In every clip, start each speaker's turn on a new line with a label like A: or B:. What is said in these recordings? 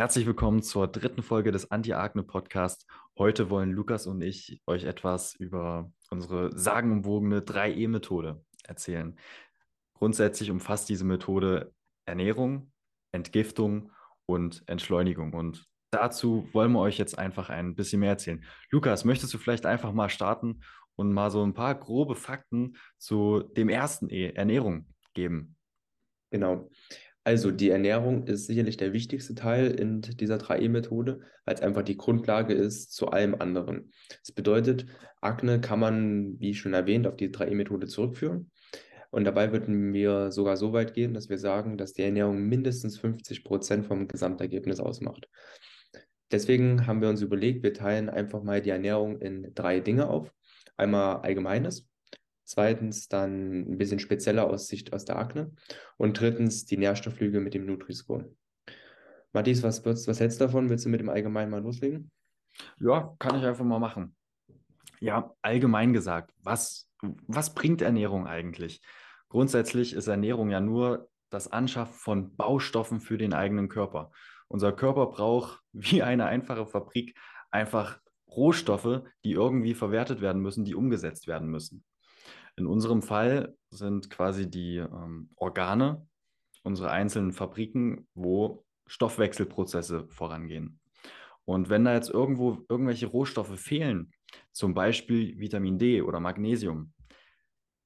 A: Herzlich willkommen zur dritten Folge des Anti-Akne Podcast. Heute wollen Lukas und ich euch etwas über unsere sagenumwogene 3E-Methode erzählen. Grundsätzlich umfasst diese Methode Ernährung, Entgiftung und Entschleunigung. Und dazu wollen wir euch jetzt einfach ein bisschen mehr erzählen. Lukas, möchtest du vielleicht einfach mal starten und mal so ein paar grobe Fakten zu dem ersten E, Ernährung, geben?
B: Genau. Also die Ernährung ist sicherlich der wichtigste Teil in dieser 3E-Methode, weil es einfach die Grundlage ist zu allem anderen. Das bedeutet, Akne kann man, wie schon erwähnt, auf die 3E-Methode zurückführen. Und dabei würden wir sogar so weit gehen, dass wir sagen, dass die Ernährung mindestens 50 Prozent vom Gesamtergebnis ausmacht. Deswegen haben wir uns überlegt, wir teilen einfach mal die Ernährung in drei Dinge auf. Einmal Allgemeines, Zweitens dann ein bisschen spezieller aus Sicht aus der Akne. Und drittens die Nährstofflüge mit dem Nutri-Score. Matthias, was, was hältst du davon? Willst du mit dem Allgemeinen mal loslegen?
A: Ja, kann ich einfach mal machen. Ja, allgemein gesagt, was, was bringt Ernährung eigentlich? Grundsätzlich ist Ernährung ja nur das Anschaffen von Baustoffen für den eigenen Körper. Unser Körper braucht wie eine einfache Fabrik einfach Rohstoffe, die irgendwie verwertet werden müssen, die umgesetzt werden müssen. In unserem Fall sind quasi die ähm, Organe unsere einzelnen Fabriken, wo Stoffwechselprozesse vorangehen. Und wenn da jetzt irgendwo irgendwelche Rohstoffe fehlen, zum Beispiel Vitamin D oder Magnesium,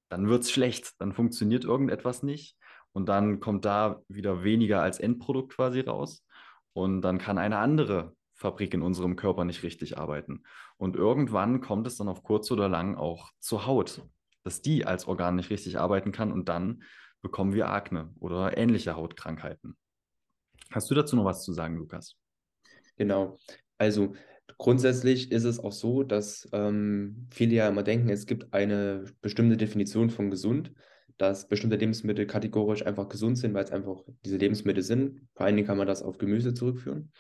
A: dann wird es schlecht, dann funktioniert irgendetwas nicht und dann kommt da wieder weniger als Endprodukt quasi raus und dann kann eine andere Fabrik in unserem Körper nicht richtig arbeiten. Und irgendwann kommt es dann auf kurz oder lang auch zur Haut dass die als Organ nicht richtig arbeiten kann und dann bekommen wir Akne oder ähnliche Hautkrankheiten. Hast du dazu noch was zu sagen, Lukas?
B: Genau. Also grundsätzlich ist es auch so, dass ähm, viele ja immer denken, es gibt eine bestimmte Definition von gesund, dass bestimmte Lebensmittel kategorisch einfach gesund sind, weil es einfach diese Lebensmittel sind. Vor allen Dingen kann man das auf Gemüse zurückführen.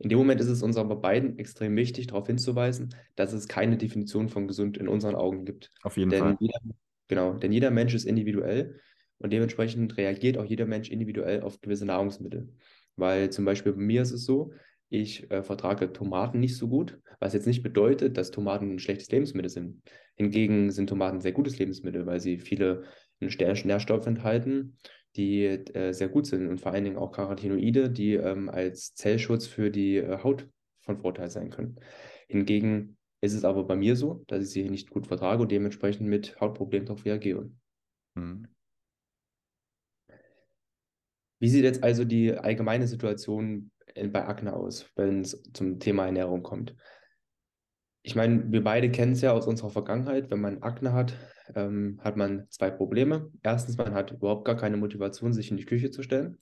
B: In dem Moment ist es uns aber beiden extrem wichtig, darauf hinzuweisen, dass es keine Definition von gesund in unseren Augen gibt.
A: Auf jeden
B: denn
A: Fall.
B: Jeder, genau, denn jeder Mensch ist individuell und dementsprechend reagiert auch jeder Mensch individuell auf gewisse Nahrungsmittel. Weil zum Beispiel bei mir ist es so, ich äh, vertrage Tomaten nicht so gut, was jetzt nicht bedeutet, dass Tomaten ein schlechtes Lebensmittel sind. Hingegen sind Tomaten ein sehr gutes Lebensmittel, weil sie viele Nährstoffe enthalten, die äh, sehr gut sind und vor allen Dingen auch Carotinoide, die ähm, als Zellschutz für die äh, Haut von Vorteil sein können. Hingegen ist es aber bei mir so, dass ich sie nicht gut vertrage und dementsprechend mit Hautproblemen darauf reagiere. Mhm. Wie sieht jetzt also die allgemeine Situation bei Akne aus, wenn es zum Thema Ernährung kommt? Ich meine, wir beide kennen es ja aus unserer Vergangenheit. Wenn man Akne hat, ähm, hat man zwei Probleme. Erstens, man hat überhaupt gar keine Motivation, sich in die Küche zu stellen.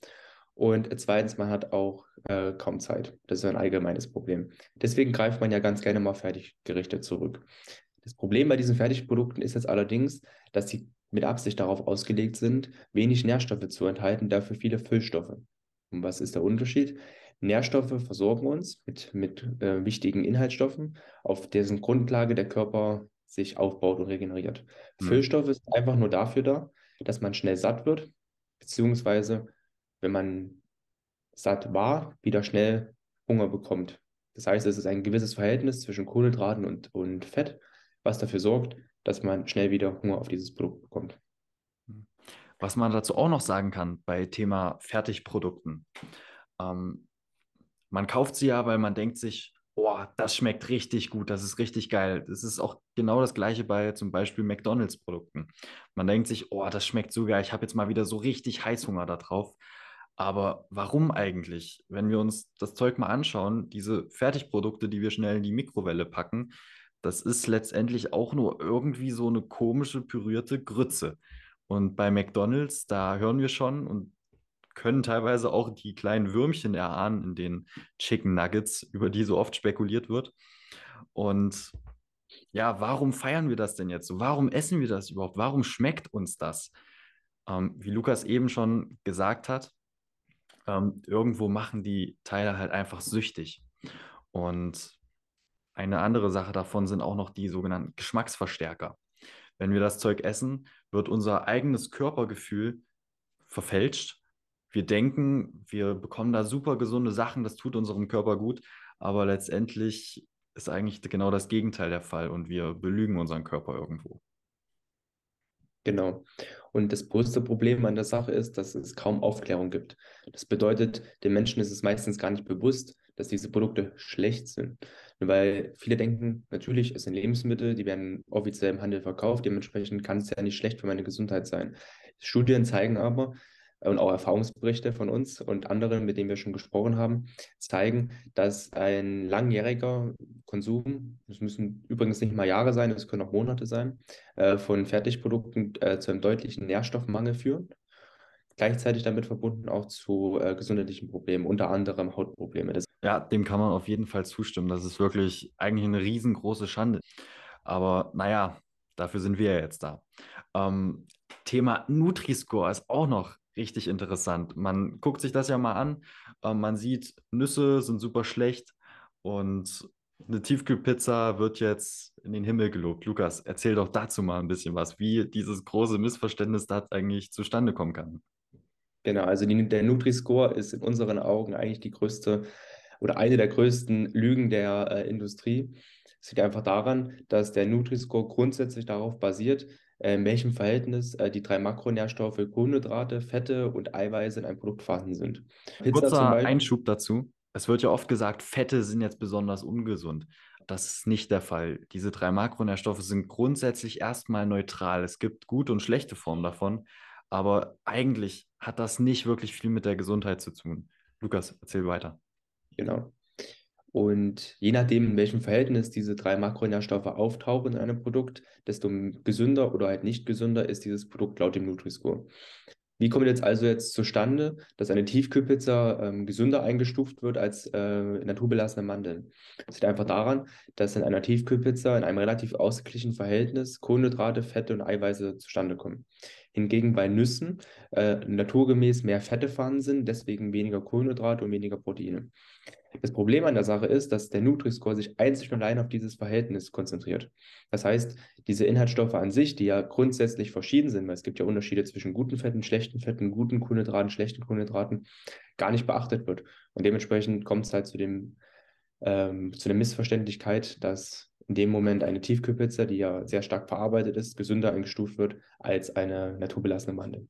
B: Und zweitens, man hat auch äh, kaum Zeit. Das ist ein allgemeines Problem. Deswegen greift man ja ganz gerne mal Fertiggerichte zurück. Das Problem bei diesen Fertigprodukten ist jetzt allerdings, dass sie mit Absicht darauf ausgelegt sind, wenig Nährstoffe zu enthalten, dafür viele Füllstoffe. Und was ist der Unterschied? Nährstoffe versorgen uns mit, mit äh, wichtigen Inhaltsstoffen, auf dessen Grundlage der Körper sich aufbaut und regeneriert. Mhm. Füllstoff ist einfach nur dafür da, dass man schnell satt wird, beziehungsweise wenn man satt war, wieder schnell Hunger bekommt. Das heißt, es ist ein gewisses Verhältnis zwischen Kohlenhydraten und, und Fett, was dafür sorgt, dass man schnell wieder Hunger auf dieses Produkt bekommt.
A: Was man dazu auch noch sagen kann bei Thema Fertigprodukten. Ähm, man kauft sie ja, weil man denkt sich, oh, das schmeckt richtig gut, das ist richtig geil. Das ist auch genau das gleiche bei zum Beispiel McDonalds-Produkten. Man denkt sich, oh, das schmeckt so geil, ich habe jetzt mal wieder so richtig Heißhunger da drauf. Aber warum eigentlich? Wenn wir uns das Zeug mal anschauen, diese Fertigprodukte, die wir schnell in die Mikrowelle packen, das ist letztendlich auch nur irgendwie so eine komische pürierte Grütze. Und bei McDonald's, da hören wir schon, und können teilweise auch die kleinen Würmchen erahnen in den Chicken Nuggets, über die so oft spekuliert wird. Und ja, warum feiern wir das denn jetzt? Warum essen wir das überhaupt? Warum schmeckt uns das? Ähm, wie Lukas eben schon gesagt hat, ähm, irgendwo machen die Teile halt einfach süchtig. Und eine andere Sache davon sind auch noch die sogenannten Geschmacksverstärker. Wenn wir das Zeug essen, wird unser eigenes Körpergefühl verfälscht wir denken, wir bekommen da super gesunde Sachen, das tut unserem Körper gut, aber letztendlich ist eigentlich genau das Gegenteil der Fall und wir belügen unseren Körper irgendwo.
B: Genau. Und das größte Problem an der Sache ist, dass es kaum Aufklärung gibt. Das bedeutet, den Menschen ist es meistens gar nicht bewusst, dass diese Produkte schlecht sind. Weil viele denken, natürlich, es sind Lebensmittel, die werden offiziell im Handel verkauft, dementsprechend kann es ja nicht schlecht für meine Gesundheit sein. Studien zeigen aber, und auch Erfahrungsberichte von uns und anderen, mit denen wir schon gesprochen haben, zeigen, dass ein langjähriger Konsum, das müssen übrigens nicht mal Jahre sein, das können auch Monate sein, äh, von Fertigprodukten äh, zu einem deutlichen Nährstoffmangel führen. Gleichzeitig damit verbunden auch zu äh, gesundheitlichen Problemen, unter anderem Hautprobleme. Das
A: ja, dem kann man auf jeden Fall zustimmen. Das ist wirklich eigentlich eine riesengroße Schande. Aber naja, dafür sind wir ja jetzt da. Ähm, Thema Nutri-Score ist auch noch richtig interessant. Man guckt sich das ja mal an. Äh, man sieht, Nüsse sind super schlecht und eine Tiefkühlpizza wird jetzt in den Himmel gelobt. Lukas, erzähl doch dazu mal ein bisschen was, wie dieses große Missverständnis da eigentlich zustande kommen kann.
B: Genau, also die, der Nutri-Score ist in unseren Augen eigentlich die größte oder eine der größten Lügen der äh, Industrie. Es liegt einfach daran, dass der Nutri-Score grundsätzlich darauf basiert, äh, in welchem Verhältnis äh, die drei Makronährstoffe Kohlenhydrate, Fette und Eiweiße in einem Produkt vorhanden sind.
A: Pizza Kurzer Einschub dazu. Es wird ja oft gesagt, Fette sind jetzt besonders ungesund. Das ist nicht der Fall. Diese drei Makronährstoffe sind grundsätzlich erstmal neutral. Es gibt gute und schlechte Formen davon, aber eigentlich hat das nicht wirklich viel mit der Gesundheit zu tun. Lukas, erzähl weiter.
B: Genau. Und je nachdem, in welchem Verhältnis diese drei Makronährstoffe auftauchen in einem Produkt, desto gesünder oder halt nicht gesünder ist dieses Produkt laut dem Nutri-Score. Wie kommt jetzt also jetzt zustande, dass eine Tiefkühlpizza ähm, gesünder eingestuft wird als äh, naturbelassene Mandeln? Das liegt einfach daran, dass in einer Tiefkühlpizza in einem relativ ausgeglichenen Verhältnis Kohlenhydrate, Fette und Eiweiße zustande kommen. Hingegen bei Nüssen äh, naturgemäß mehr Fette vorhanden sind, deswegen weniger Kohlenhydrate und weniger Proteine. Das Problem an der Sache ist, dass der Nutri-Score sich einzig und allein auf dieses Verhältnis konzentriert. Das heißt, diese Inhaltsstoffe an sich, die ja grundsätzlich verschieden sind, weil es gibt ja Unterschiede zwischen guten Fetten, schlechten Fetten, guten Kohlenhydraten, schlechten Kohlenhydraten, gar nicht beachtet wird. Und dementsprechend kommt es halt zu dem ähm, zu der Missverständlichkeit, dass in dem Moment eine Tiefkühlpizza, die ja sehr stark verarbeitet ist, gesünder eingestuft wird als eine naturbelassene Mandel.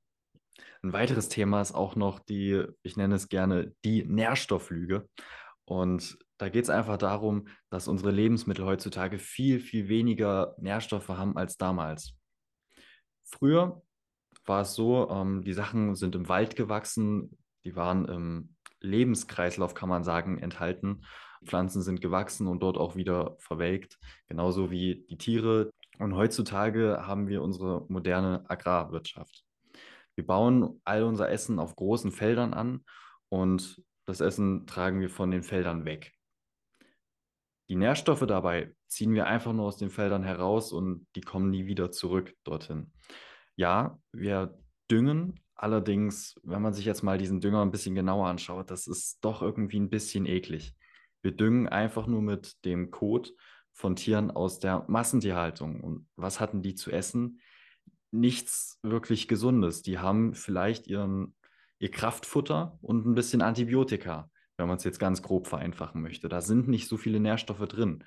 A: Ein weiteres Thema ist auch noch die, ich nenne es gerne, die Nährstofflüge. Und da geht es einfach darum, dass unsere Lebensmittel heutzutage viel, viel weniger Nährstoffe haben als damals. Früher war es so, ähm, die Sachen sind im Wald gewachsen, die waren im Lebenskreislauf, kann man sagen, enthalten. Pflanzen sind gewachsen und dort auch wieder verwelkt, genauso wie die Tiere. Und heutzutage haben wir unsere moderne Agrarwirtschaft. Wir bauen all unser Essen auf großen Feldern an und das Essen tragen wir von den Feldern weg. Die Nährstoffe dabei ziehen wir einfach nur aus den Feldern heraus und die kommen nie wieder zurück dorthin. Ja, wir düngen, allerdings, wenn man sich jetzt mal diesen Dünger ein bisschen genauer anschaut, das ist doch irgendwie ein bisschen eklig. Wir düngen einfach nur mit dem Kot von Tieren aus der Massentierhaltung. Und was hatten die zu essen? Nichts wirklich Gesundes. Die haben vielleicht ihren ihr Kraftfutter und ein bisschen Antibiotika, wenn man es jetzt ganz grob vereinfachen möchte. Da sind nicht so viele Nährstoffe drin.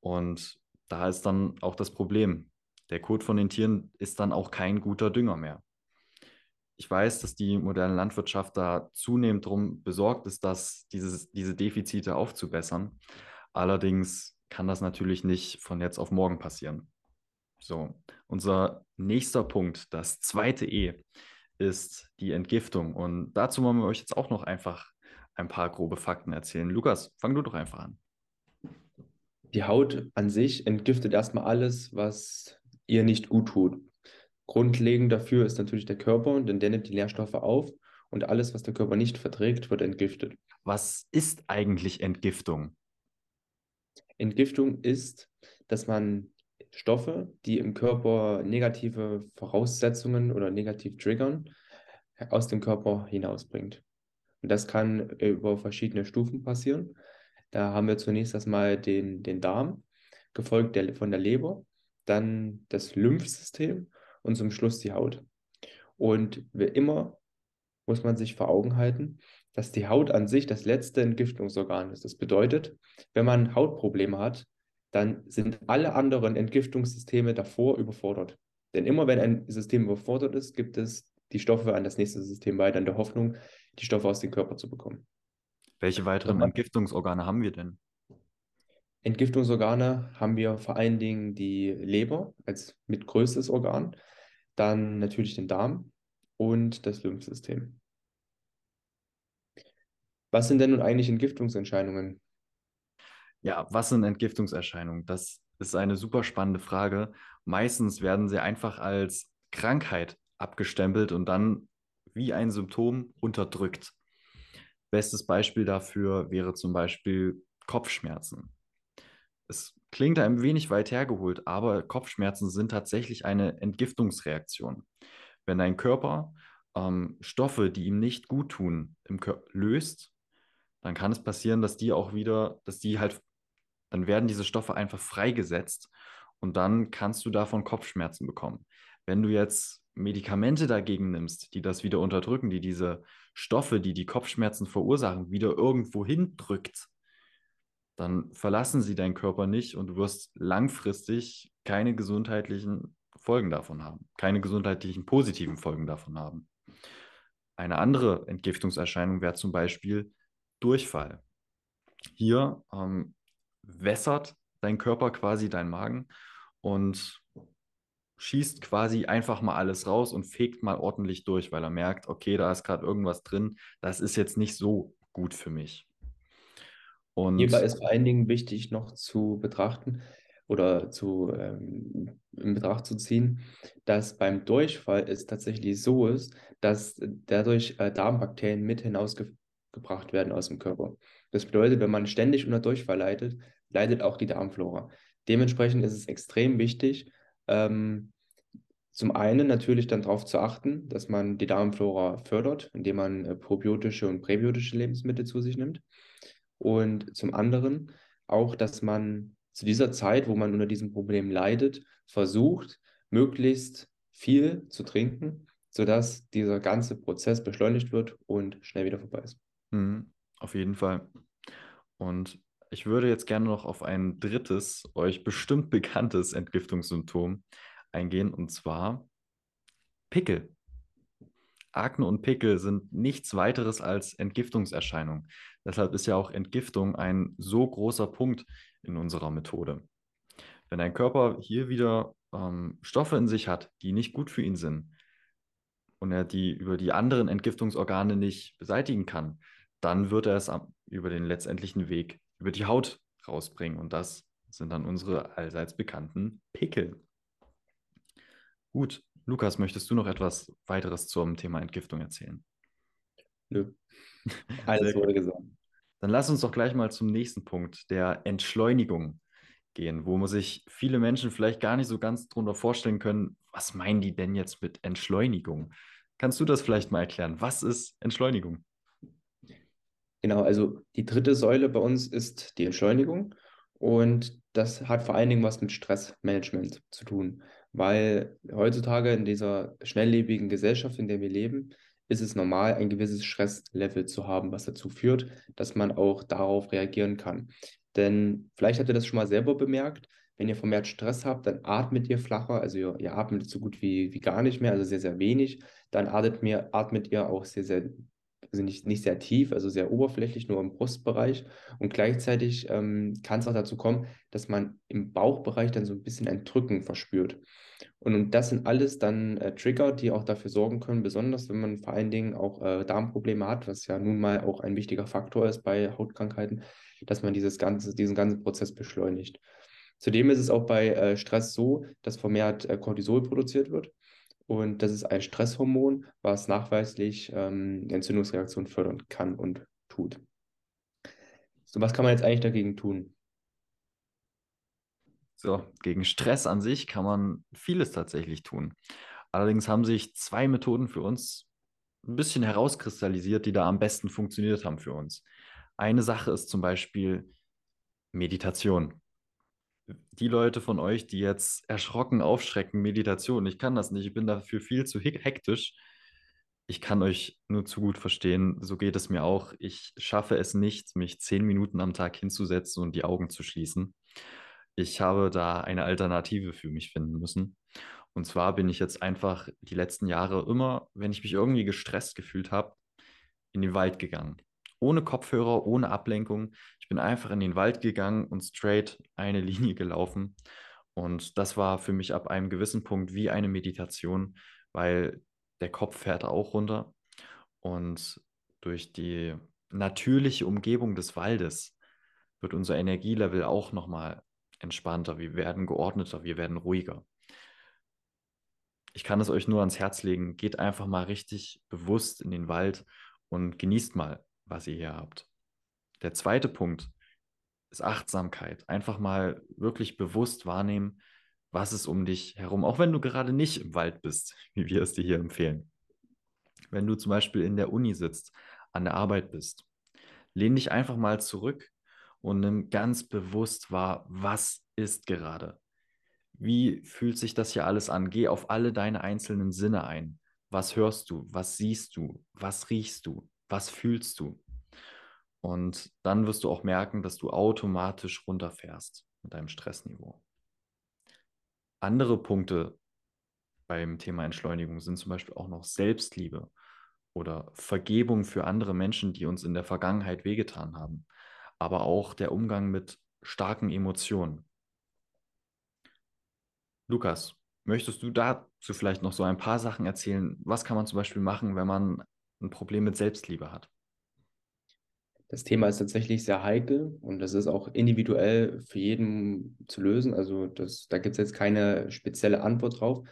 A: Und da ist dann auch das Problem. Der Kot von den Tieren ist dann auch kein guter Dünger mehr. Ich weiß, dass die moderne Landwirtschaft da zunehmend darum besorgt ist, dass dieses, diese Defizite aufzubessern. Allerdings kann das natürlich nicht von jetzt auf morgen passieren. So, unser nächster Punkt, das zweite E, ist die Entgiftung. Und dazu wollen wir euch jetzt auch noch einfach ein paar grobe Fakten erzählen. Lukas, fang du doch einfach an.
B: Die Haut an sich entgiftet erstmal alles, was ihr nicht gut tut. Grundlegend dafür ist natürlich der Körper, denn der nimmt die Nährstoffe auf und alles, was der Körper nicht verträgt, wird entgiftet.
A: Was ist eigentlich Entgiftung?
B: Entgiftung ist, dass man Stoffe, die im Körper negative Voraussetzungen oder negativ triggern, aus dem Körper hinausbringt. Und das kann über verschiedene Stufen passieren. Da haben wir zunächst erstmal den, den Darm, gefolgt der, von der Leber, dann das Lymphsystem und zum Schluss die Haut. Und wer immer muss man sich vor Augen halten, dass die Haut an sich das letzte Entgiftungsorgan ist. Das bedeutet, wenn man Hautprobleme hat, dann sind alle anderen Entgiftungssysteme davor überfordert. Denn immer wenn ein System überfordert ist, gibt es die Stoffe an das nächste System weiter in der Hoffnung, die Stoffe aus dem Körper zu bekommen.
A: Welche weiteren Entgiftungsorgane haben wir denn?
B: Entgiftungsorgane haben wir vor allen Dingen die Leber als mitgrößtes Organ, dann natürlich den Darm und das Lymphsystem. Was sind denn nun eigentlich Entgiftungserscheinungen?
A: Ja, was sind Entgiftungserscheinungen? Das ist eine super spannende Frage. Meistens werden sie einfach als Krankheit abgestempelt und dann wie ein Symptom unterdrückt. Bestes Beispiel dafür wäre zum Beispiel Kopfschmerzen. Es klingt ein wenig weit hergeholt, aber Kopfschmerzen sind tatsächlich eine Entgiftungsreaktion. Wenn dein Körper ähm, Stoffe, die ihm nicht gut tun, löst, dann kann es passieren, dass die auch wieder, dass die halt, dann werden diese Stoffe einfach freigesetzt und dann kannst du davon Kopfschmerzen bekommen. Wenn du jetzt Medikamente dagegen nimmst, die das wieder unterdrücken, die diese Stoffe, die die Kopfschmerzen verursachen, wieder irgendwo hindrückt, dann verlassen sie deinen Körper nicht und du wirst langfristig keine gesundheitlichen Folgen davon haben, keine gesundheitlichen positiven Folgen davon haben. Eine andere Entgiftungserscheinung wäre zum Beispiel Durchfall. Hier ähm, wässert dein Körper quasi deinen Magen und schießt quasi einfach mal alles raus und fegt mal ordentlich durch, weil er merkt, okay, da ist gerade irgendwas drin, das ist jetzt nicht so gut für mich.
B: Und Hierbei ist vor allen Dingen wichtig noch zu betrachten oder zu, ähm, in Betracht zu ziehen, dass beim Durchfall es tatsächlich so ist, dass dadurch äh, Darmbakterien mit hinausge gebracht werden aus dem Körper. Das bedeutet, wenn man ständig unter Durchfall leidet, leidet auch die Darmflora. Dementsprechend ist es extrem wichtig, ähm, zum einen natürlich dann darauf zu achten, dass man die Darmflora fördert, indem man äh, probiotische und präbiotische Lebensmittel zu sich nimmt. Und zum anderen auch, dass man zu dieser Zeit, wo man unter diesem Problem leidet, versucht, möglichst viel zu trinken, sodass dieser ganze Prozess beschleunigt wird und schnell wieder vorbei ist.
A: Mhm, auf jeden Fall. Und ich würde jetzt gerne noch auf ein drittes, euch bestimmt bekanntes Entgiftungssymptom eingehen, und zwar Pickel. Akne und Pickel sind nichts weiteres als Entgiftungserscheinungen. Deshalb ist ja auch Entgiftung ein so großer Punkt in unserer Methode. Wenn dein Körper hier wieder ähm, Stoffe in sich hat, die nicht gut für ihn sind und er die über die anderen Entgiftungsorgane nicht beseitigen kann, dann wird er es über den letztendlichen Weg über die Haut rausbringen. Und das sind dann unsere allseits bekannten Pickel. Gut, Lukas, möchtest du noch etwas weiteres zum Thema Entgiftung erzählen?
B: Nö. Alles wurde gesagt.
A: Dann lass uns doch gleich mal zum nächsten Punkt, der Entschleunigung gehen, wo man sich viele Menschen vielleicht gar nicht so ganz drunter vorstellen können, was meinen die denn jetzt mit Entschleunigung? Kannst du das vielleicht mal erklären? Was ist Entschleunigung?
B: Genau, also die dritte Säule bei uns ist die Entschleunigung und das hat vor allen Dingen was mit Stressmanagement zu tun, weil heutzutage in dieser schnelllebigen Gesellschaft, in der wir leben, ist es normal, ein gewisses Stresslevel zu haben, was dazu führt, dass man auch darauf reagieren kann. Denn vielleicht habt ihr das schon mal selber bemerkt, wenn ihr vermehrt Stress habt, dann atmet ihr flacher, also ihr, ihr atmet so gut wie, wie gar nicht mehr, also sehr, sehr wenig. Dann atmet, mir, atmet ihr auch sehr, sehr also nicht, nicht sehr tief, also sehr oberflächlich, nur im Brustbereich. Und gleichzeitig ähm, kann es auch dazu kommen, dass man im Bauchbereich dann so ein bisschen ein Drücken verspürt. Und, und das sind alles dann äh, Trigger, die auch dafür sorgen können, besonders wenn man vor allen Dingen auch äh, Darmprobleme hat, was ja nun mal auch ein wichtiger Faktor ist bei Hautkrankheiten, dass man dieses ganze, diesen ganzen Prozess beschleunigt. Zudem ist es auch bei äh, Stress so, dass vermehrt äh, Cortisol produziert wird. Und das ist ein Stresshormon, was nachweislich ähm, Entzündungsreaktionen fördern kann und tut. So, was kann man jetzt eigentlich dagegen tun?
A: So, gegen Stress an sich kann man vieles tatsächlich tun. Allerdings haben sich zwei Methoden für uns ein bisschen herauskristallisiert, die da am besten funktioniert haben für uns. Eine Sache ist zum Beispiel Meditation die Leute von euch, die jetzt erschrocken aufschrecken, Meditation, ich kann das nicht, ich bin dafür viel zu hektisch. ich kann euch nur zu gut verstehen. So geht es mir auch. Ich schaffe es nicht, mich zehn Minuten am Tag hinzusetzen und die Augen zu schließen. Ich habe da eine Alternative für mich finden müssen. Und zwar bin ich jetzt einfach die letzten Jahre immer, wenn ich mich irgendwie gestresst gefühlt habe, in den Wald gegangen. Ohne Kopfhörer, ohne Ablenkung. Bin einfach in den Wald gegangen und straight eine Linie gelaufen. Und das war für mich ab einem gewissen Punkt wie eine Meditation, weil der Kopf fährt auch runter. Und durch die natürliche Umgebung des Waldes wird unser Energielevel auch nochmal entspannter. Wir werden geordneter, wir werden ruhiger. Ich kann es euch nur ans Herz legen. Geht einfach mal richtig bewusst in den Wald und genießt mal, was ihr hier habt. Der zweite Punkt ist Achtsamkeit. Einfach mal wirklich bewusst wahrnehmen, was ist um dich herum, auch wenn du gerade nicht im Wald bist, wie wir es dir hier empfehlen. Wenn du zum Beispiel in der Uni sitzt, an der Arbeit bist, lehn dich einfach mal zurück und nimm ganz bewusst wahr, was ist gerade. Wie fühlt sich das hier alles an? Geh auf alle deine einzelnen Sinne ein. Was hörst du? Was siehst du? Was riechst du? Was fühlst du? Und dann wirst du auch merken, dass du automatisch runterfährst mit deinem Stressniveau. Andere Punkte beim Thema Entschleunigung sind zum Beispiel auch noch Selbstliebe oder Vergebung für andere Menschen, die uns in der Vergangenheit wehgetan haben, aber auch der Umgang mit starken Emotionen. Lukas, möchtest du dazu vielleicht noch so ein paar Sachen erzählen? Was kann man zum Beispiel machen, wenn man ein Problem mit Selbstliebe hat?
B: Das Thema ist tatsächlich sehr heikel und das ist auch individuell für jeden zu lösen. Also das, da gibt es jetzt keine spezielle Antwort drauf.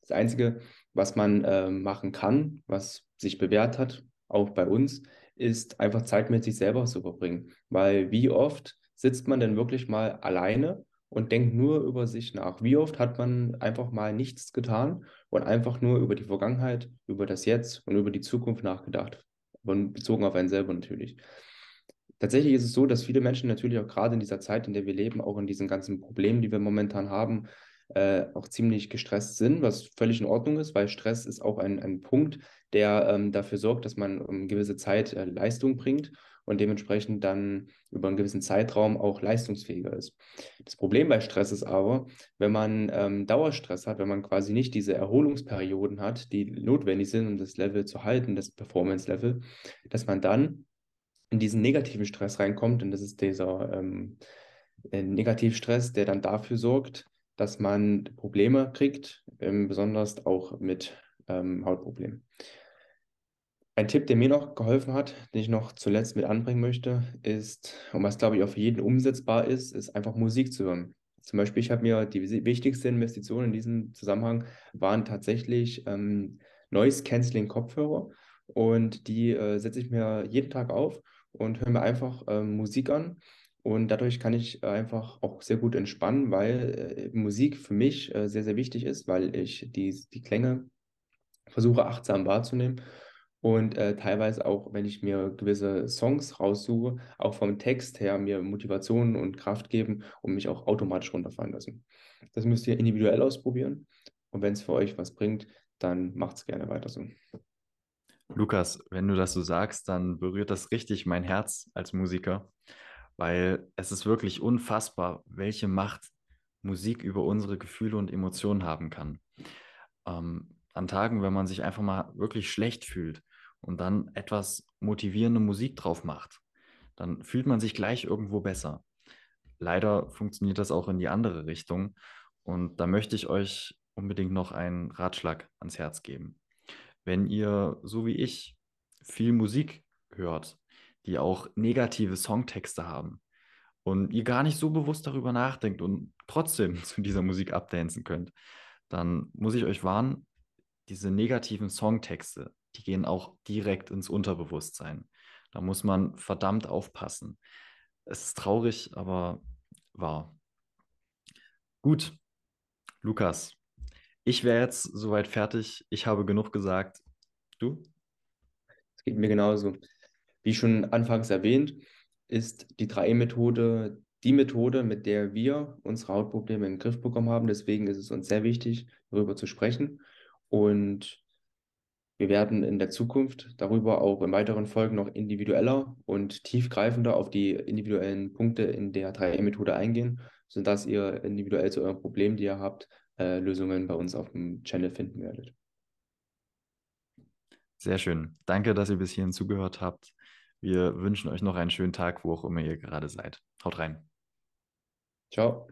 B: Das Einzige, was man äh, machen kann, was sich bewährt hat, auch bei uns, ist einfach Zeit mit sich selber zu verbringen. Weil wie oft sitzt man denn wirklich mal alleine und denkt nur über sich nach? Wie oft hat man einfach mal nichts getan und einfach nur über die Vergangenheit, über das Jetzt und über die Zukunft nachgedacht? Bezogen auf einen selber natürlich tatsächlich ist es so, dass viele Menschen natürlich auch gerade in dieser Zeit, in der wir leben, auch in diesen ganzen Problemen, die wir momentan haben, äh, auch ziemlich gestresst sind, was völlig in Ordnung ist, weil Stress ist auch ein, ein Punkt, der ähm, dafür sorgt, dass man um eine gewisse Zeit äh, Leistung bringt und dementsprechend dann über einen gewissen Zeitraum auch leistungsfähiger ist. Das Problem bei Stress ist aber, wenn man ähm, Dauerstress hat, wenn man quasi nicht diese Erholungsperioden hat, die notwendig sind, um das Level zu halten, das Performance-Level, dass man dann in diesen negativen Stress reinkommt. Und das ist dieser ähm, äh, Negativstress, der dann dafür sorgt, dass man Probleme kriegt, ähm, besonders auch mit ähm, Hautproblemen. Ein Tipp, der mir noch geholfen hat, den ich noch zuletzt mit anbringen möchte, ist, und was glaube ich auch für jeden umsetzbar ist, ist einfach Musik zu hören. Zum Beispiel, ich habe mir die wichtigste Investition in diesem Zusammenhang waren tatsächlich ähm, Noise Canceling Kopfhörer und die äh, setze ich mir jeden Tag auf und höre mir einfach ähm, Musik an. Und dadurch kann ich einfach auch sehr gut entspannen, weil äh, Musik für mich äh, sehr, sehr wichtig ist, weil ich die, die Klänge versuche achtsam wahrzunehmen. Und äh, teilweise auch, wenn ich mir gewisse Songs raussuche, auch vom Text her mir Motivation und Kraft geben und mich auch automatisch runterfallen lassen. Das müsst ihr individuell ausprobieren. Und wenn es für euch was bringt, dann macht es gerne weiter so.
A: Lukas, wenn du das so sagst, dann berührt das richtig mein Herz als Musiker, weil es ist wirklich unfassbar, welche Macht Musik über unsere Gefühle und Emotionen haben kann. Ähm, an Tagen, wenn man sich einfach mal wirklich schlecht fühlt und dann etwas motivierende Musik drauf macht, dann fühlt man sich gleich irgendwo besser. Leider funktioniert das auch in die andere Richtung und da möchte ich euch unbedingt noch einen Ratschlag ans Herz geben wenn ihr, so wie ich, viel Musik hört, die auch negative Songtexte haben und ihr gar nicht so bewusst darüber nachdenkt und trotzdem zu dieser Musik abdancen könnt, dann muss ich euch warnen, diese negativen Songtexte, die gehen auch direkt ins Unterbewusstsein. Da muss man verdammt aufpassen. Es ist traurig, aber wahr. Gut, Lukas, ich wäre jetzt soweit fertig. Ich habe genug gesagt. Du?
B: Es geht mir genauso. Wie schon anfangs erwähnt, ist die 3E-Methode die Methode, mit der wir unsere Hautprobleme in den Griff bekommen haben. Deswegen ist es uns sehr wichtig, darüber zu sprechen. Und Wir werden in der Zukunft darüber auch in weiteren Folgen noch individueller und tiefgreifender auf die individuellen Punkte in der 3E-Methode eingehen, sodass ihr individuell zu euren Problemen, die ihr habt, äh, Lösungen bei uns auf dem Channel finden werdet.
A: Sehr schön. Danke, dass ihr bis hierhin zugehört habt. Wir wünschen euch noch einen schönen Tag, wo auch immer ihr gerade seid. Haut rein.
B: Ciao.